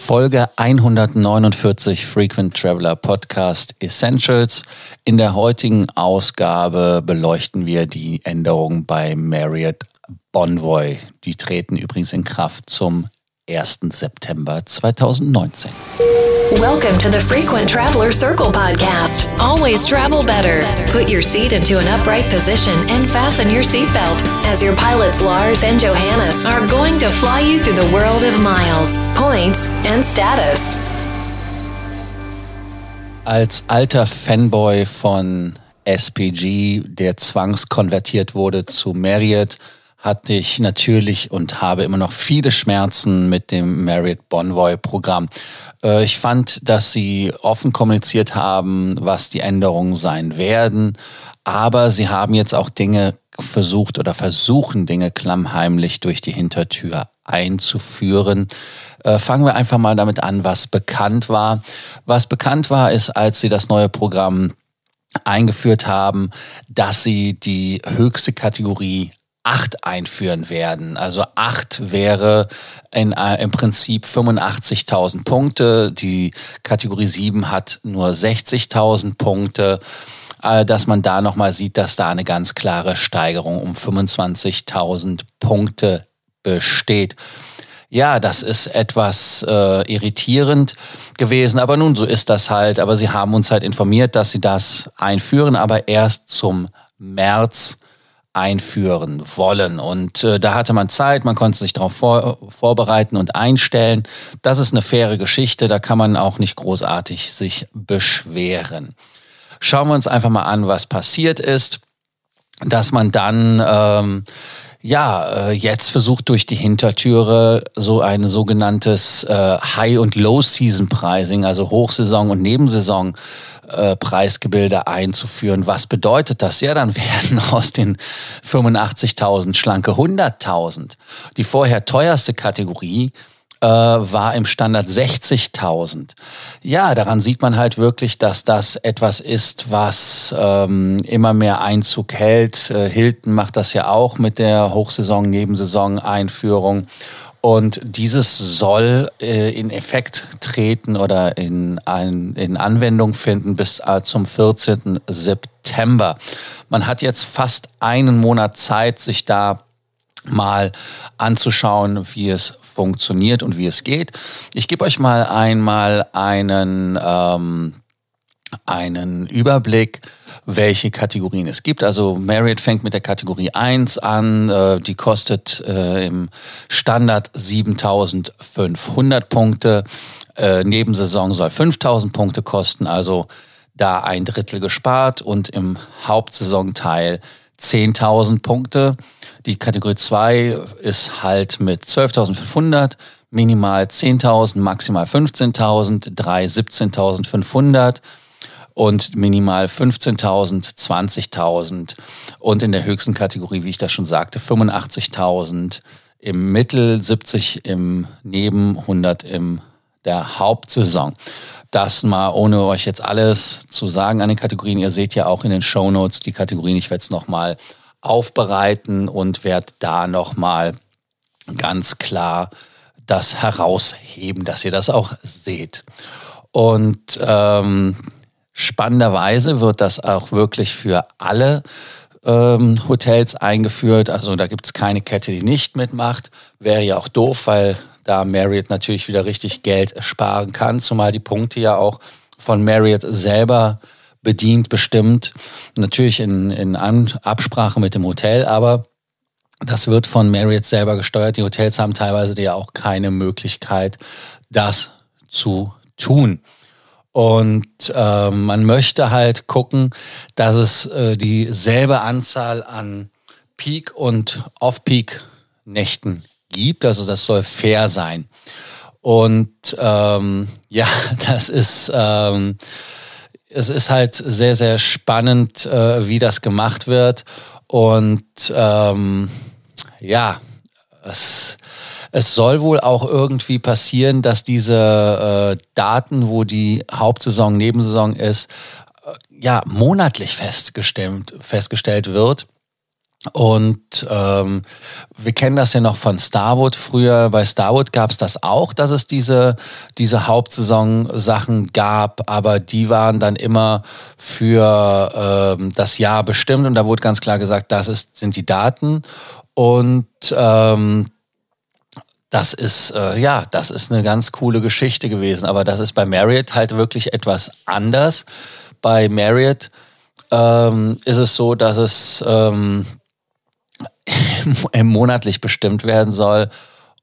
Folge 149 Frequent Traveler Podcast Essentials. In der heutigen Ausgabe beleuchten wir die Änderungen bei Marriott Bonvoy. Die treten übrigens in Kraft zum 1. September 2019. Welcome to the Frequent Traveler Circle podcast. Always travel better. Put your seat into an upright position and fasten your seatbelt as your pilots Lars and Johannes are going to fly you through the world of miles, points and status. Als alter Fanboy von SPG, der zwangskonvertiert wurde zu Marriott, hatte ich natürlich und habe immer noch viele Schmerzen mit dem Marriott Bonvoy Programm. Äh, ich fand, dass sie offen kommuniziert haben, was die Änderungen sein werden, aber sie haben jetzt auch Dinge versucht oder versuchen Dinge klammheimlich durch die Hintertür einzuführen. Äh, fangen wir einfach mal damit an, was bekannt war. Was bekannt war, ist, als sie das neue Programm eingeführt haben, dass sie die höchste Kategorie 8 einführen werden. Also 8 wäre in, äh, im Prinzip 85.000 Punkte. Die Kategorie 7 hat nur 60.000 Punkte. Äh, dass man da nochmal sieht, dass da eine ganz klare Steigerung um 25.000 Punkte besteht. Ja, das ist etwas äh, irritierend gewesen, aber nun, so ist das halt. Aber sie haben uns halt informiert, dass sie das einführen, aber erst zum März einführen wollen. Und äh, da hatte man Zeit, man konnte sich darauf vor, vorbereiten und einstellen. Das ist eine faire Geschichte, da kann man auch nicht großartig sich beschweren. Schauen wir uns einfach mal an, was passiert ist, dass man dann ähm, ja, äh, jetzt versucht durch die Hintertüre so ein sogenanntes äh, High- und Low-Season-Pricing, also Hochsaison und Nebensaison äh, Preisgebilde einzuführen. Was bedeutet das? Ja, dann werden aus den 85.000 schlanke 100.000. Die vorher teuerste Kategorie äh, war im Standard 60.000. Ja, daran sieht man halt wirklich, dass das etwas ist, was ähm, immer mehr Einzug hält. Äh, Hilton macht das ja auch mit der Hochsaison, Nebensaison-Einführung. Und dieses soll äh, in Effekt treten oder in, ein, in Anwendung finden bis äh, zum 14. September. Man hat jetzt fast einen Monat Zeit, sich da mal anzuschauen, wie es funktioniert und wie es geht. Ich gebe euch mal einmal einen, ähm, einen Überblick welche Kategorien es gibt. Also Marriott fängt mit der Kategorie 1 an, äh, die kostet äh, im Standard 7500 Punkte. Äh, Nebensaison soll 5000 Punkte kosten, also da ein Drittel gespart und im Hauptsaisonteil 10.000 Punkte. Die Kategorie 2 ist halt mit 12.500, minimal 10.000, maximal 15.000, 3 17.500 und minimal 15.000, 20.000 und in der höchsten Kategorie, wie ich das schon sagte, 85.000 im Mittel, 70 im Neben, 100 im der Hauptsaison. Das mal ohne euch jetzt alles zu sagen an den Kategorien. Ihr seht ja auch in den Show Notes die Kategorien. Ich werde es nochmal aufbereiten und werde da nochmal ganz klar das herausheben, dass ihr das auch seht. Und ähm, Spannenderweise wird das auch wirklich für alle ähm, Hotels eingeführt. Also da gibt es keine Kette, die nicht mitmacht. Wäre ja auch doof, weil da Marriott natürlich wieder richtig Geld sparen kann, zumal die Punkte ja auch von Marriott selber bedient, bestimmt. Natürlich in, in Absprache mit dem Hotel, aber das wird von Marriott selber gesteuert. Die Hotels haben teilweise ja auch keine Möglichkeit, das zu tun. Und äh, man möchte halt gucken, dass es äh, dieselbe Anzahl an Peak- und Off-Peak-Nächten gibt. Also das soll fair sein. Und ähm, ja, das ist, ähm, es ist halt sehr, sehr spannend, äh, wie das gemacht wird. Und ähm, ja, es, es soll wohl auch irgendwie passieren, dass diese äh, Daten, wo die Hauptsaison, Nebensaison ist, äh, ja, monatlich festgestellt, festgestellt wird. Und ähm, wir kennen das ja noch von Starwood. Früher bei Starwood gab es das auch, dass es diese, diese Hauptsaison-Sachen gab, aber die waren dann immer für ähm, das Jahr bestimmt und da wurde ganz klar gesagt, das ist, sind die Daten. Und ähm, das ist, äh, ja, das ist eine ganz coole Geschichte gewesen. Aber das ist bei Marriott halt wirklich etwas anders. Bei Marriott ähm, ist es so, dass es ähm, monatlich bestimmt werden soll.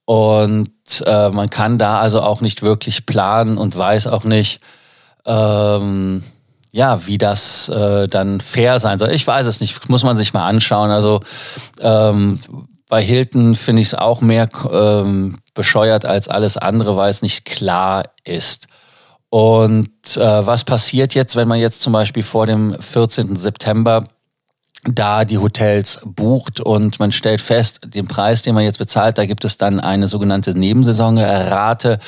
Und äh, man kann da also auch nicht wirklich planen und weiß auch nicht, ähm, ja, wie das äh, dann fair sein soll. Ich weiß es nicht, muss man sich mal anschauen. Also ähm, bei Hilton finde ich es auch mehr ähm, bescheuert als alles andere, weil es nicht klar ist. Und äh, was passiert jetzt, wenn man jetzt zum Beispiel vor dem 14. September da die Hotels bucht und man stellt fest, den Preis, den man jetzt bezahlt, da gibt es dann eine sogenannte Nebensaisonrate.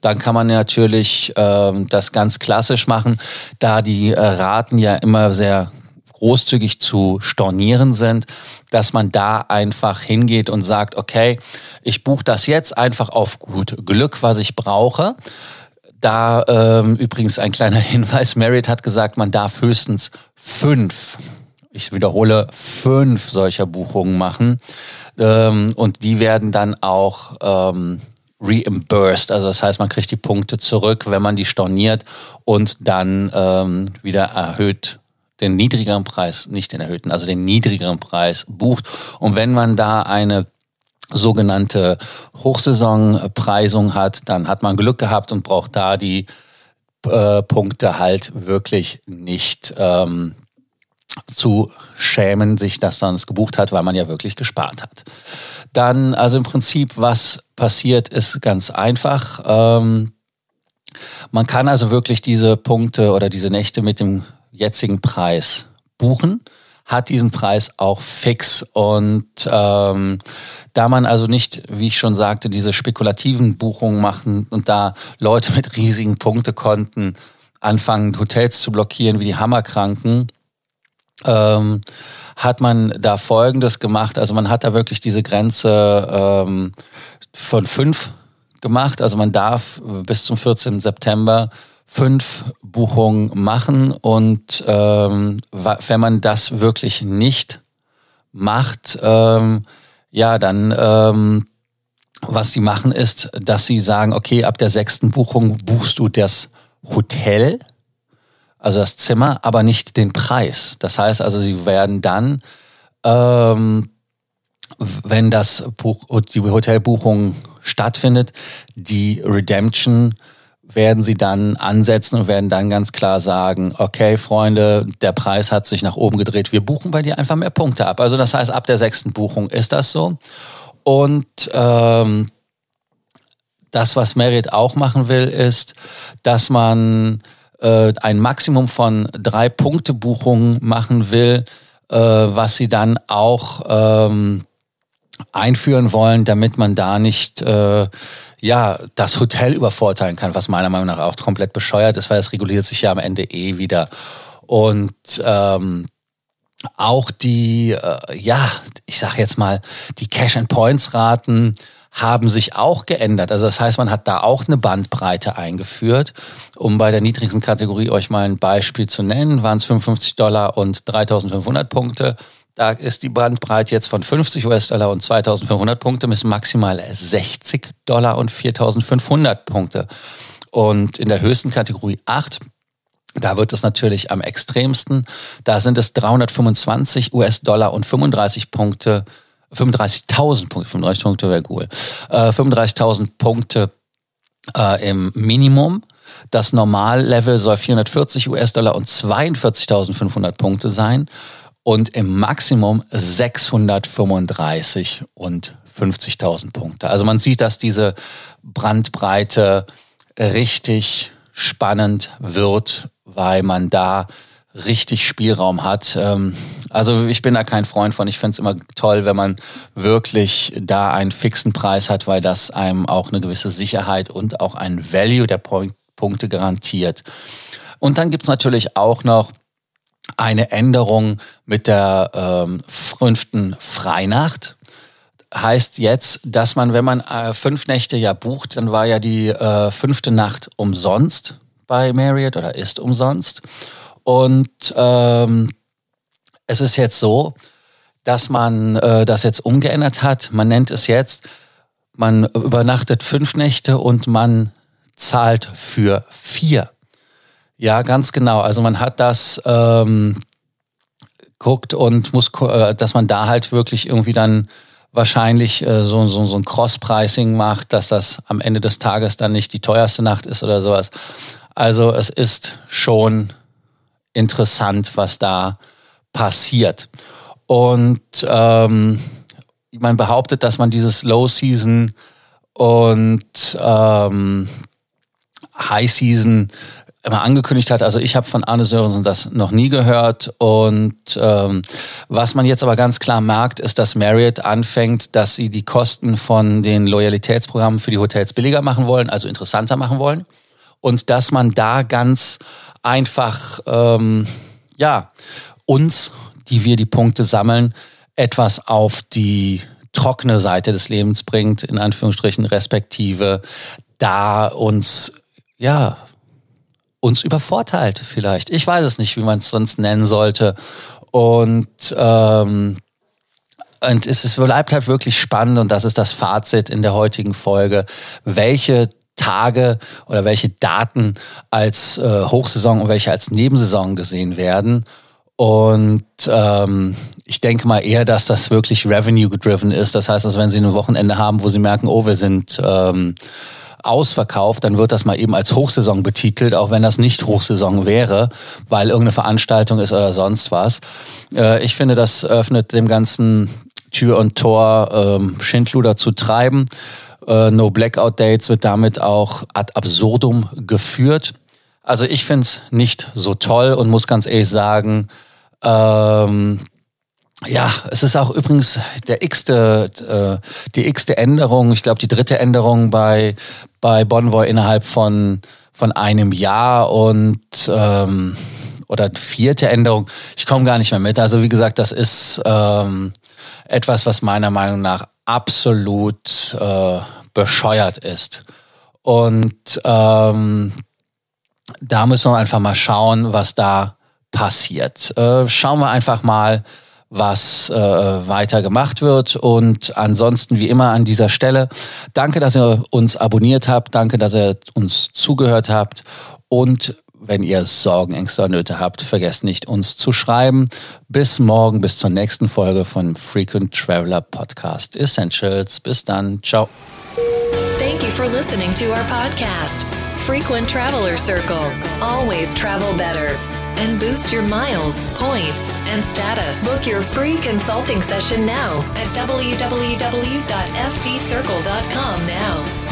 Dann kann man natürlich äh, das ganz klassisch machen, da die äh, Raten ja immer sehr großzügig zu stornieren sind, dass man da einfach hingeht und sagt, okay, ich buche das jetzt einfach auf gut Glück, was ich brauche. Da ähm, übrigens ein kleiner Hinweis, Merit hat gesagt, man darf höchstens fünf ich wiederhole, fünf solcher Buchungen machen. Ähm, und die werden dann auch ähm, reimbursed. Also das heißt, man kriegt die Punkte zurück, wenn man die storniert und dann ähm, wieder erhöht den niedrigeren Preis, nicht den erhöhten, also den niedrigeren Preis bucht. Und wenn man da eine sogenannte Hochsaisonpreisung hat, dann hat man Glück gehabt und braucht da die äh, Punkte halt wirklich nicht ähm, zu schämen, sich das dann gebucht hat, weil man ja wirklich gespart hat. Dann, also im Prinzip, was passiert, ist ganz einfach. Ähm, man kann also wirklich diese Punkte oder diese Nächte mit dem jetzigen Preis buchen, hat diesen Preis auch fix. Und ähm, da man also nicht, wie ich schon sagte, diese spekulativen Buchungen machen und da Leute mit riesigen Punktekonten anfangen, Hotels zu blockieren wie die Hammerkranken, ähm, hat man da Folgendes gemacht. Also man hat da wirklich diese Grenze ähm, von fünf gemacht. Also man darf bis zum 14. September fünf Buchungen machen und ähm, wenn man das wirklich nicht macht, ähm, ja, dann ähm, was sie machen ist, dass sie sagen, okay, ab der sechsten Buchung buchst du das Hotel also das Zimmer, aber nicht den Preis. Das heißt also, sie werden dann, ähm, wenn das Buch, die Hotelbuchung stattfindet, die Redemption werden sie dann ansetzen und werden dann ganz klar sagen, okay, Freunde, der Preis hat sich nach oben gedreht, wir buchen bei dir einfach mehr Punkte ab. Also das heißt, ab der sechsten Buchung ist das so. Und ähm, das, was Merit auch machen will, ist, dass man äh, ein Maximum von drei Punkte Buchungen machen will, äh, was sie dann auch ähm, einführen wollen, damit man da nicht äh, ja das Hotel übervorteilen kann, was meiner Meinung nach auch komplett bescheuert ist, weil es reguliert sich ja am Ende eh wieder. Und ähm, auch die, äh, ja, ich sag jetzt mal, die Cash-and-Points-Raten haben sich auch geändert. Also das heißt, man hat da auch eine Bandbreite eingeführt. Um bei der niedrigsten Kategorie euch mal ein Beispiel zu nennen, waren es 55 Dollar und 3500 Punkte. Da ist die Bandbreite jetzt von 50 US-Dollar und 2500 Punkte bis maximal 60 Dollar und 4500 Punkte. Und in der höchsten Kategorie 8 da wird es natürlich am extremsten. Da sind es 325 US-Dollar und 35 Punkte 35.000 Punkte, 35 Punkte wäre cool. Äh, 35.000 Punkte äh, im Minimum. Das Normallevel soll 440 US-Dollar und 42.500 Punkte sein und im Maximum 635 und 50.000 Punkte. Also man sieht, dass diese Brandbreite richtig spannend wird, weil man da richtig Spielraum hat. Ähm, also ich bin da kein Freund von. Ich finde es immer toll, wenn man wirklich da einen fixen Preis hat, weil das einem auch eine gewisse Sicherheit und auch ein Value der Punkte garantiert. Und dann gibt's natürlich auch noch eine Änderung mit der ähm, fünften Freinacht. Heißt jetzt, dass man, wenn man äh, fünf Nächte ja bucht, dann war ja die äh, fünfte Nacht umsonst bei Marriott oder ist umsonst. Und ähm, es ist jetzt so, dass man äh, das jetzt umgeändert hat. Man nennt es jetzt, man übernachtet fünf Nächte und man zahlt für vier. Ja, ganz genau. Also man hat das ähm, guckt und muss, äh, dass man da halt wirklich irgendwie dann wahrscheinlich äh, so, so, so ein Cross-Pricing macht, dass das am Ende des Tages dann nicht die teuerste Nacht ist oder sowas. Also es ist schon interessant, was da passiert. Und ähm, man behauptet, dass man dieses Low Season und ähm, High Season immer angekündigt hat. Also ich habe von Arne Sörensen das noch nie gehört. Und ähm, was man jetzt aber ganz klar merkt, ist, dass Marriott anfängt, dass sie die Kosten von den Loyalitätsprogrammen für die Hotels billiger machen wollen, also interessanter machen wollen. Und dass man da ganz einfach, ähm, ja, uns, die wir die Punkte sammeln, etwas auf die trockene Seite des Lebens bringt, in Anführungsstrichen, respektive da uns, ja, uns übervorteilt vielleicht. Ich weiß es nicht, wie man es sonst nennen sollte. Und, ähm, und es bleibt halt wirklich spannend und das ist das Fazit in der heutigen Folge. Welche Tage oder welche Daten als äh, Hochsaison und welche als Nebensaison gesehen werden. Und ähm, ich denke mal eher, dass das wirklich revenue-gedriven ist. Das heißt, dass wenn Sie ein Wochenende haben, wo Sie merken, oh, wir sind ähm, ausverkauft, dann wird das mal eben als Hochsaison betitelt, auch wenn das nicht Hochsaison wäre, weil irgendeine Veranstaltung ist oder sonst was. Äh, ich finde, das öffnet dem ganzen Tür und Tor, ähm, Schindluder zu treiben. Äh, no Blackout Dates wird damit auch ad absurdum geführt. Also ich finde es nicht so toll und muss ganz ehrlich sagen, ähm, ja, es ist auch übrigens der x-te, äh, die x-te Änderung, ich glaube die dritte Änderung bei, bei Bonvoy innerhalb von, von einem Jahr und ähm, oder vierte Änderung. Ich komme gar nicht mehr mit. Also wie gesagt, das ist ähm, etwas, was meiner Meinung nach absolut äh, bescheuert ist. Und ähm, da müssen wir einfach mal schauen, was da passiert. Äh, schauen wir einfach mal, was äh, weiter gemacht wird. Und ansonsten, wie immer an dieser Stelle, danke, dass ihr uns abonniert habt, danke, dass ihr uns zugehört habt. Und wenn ihr Sorgen, Ängste oder Nöte habt, vergesst nicht, uns zu schreiben. Bis morgen, bis zur nächsten Folge von Frequent Traveler Podcast Essentials. Bis dann. Ciao. Thank you for listening to our podcast, Frequent Traveler Circle. Always travel better. and boost your miles, points, and status. Book your free consulting session now at www.ftcircle.com now.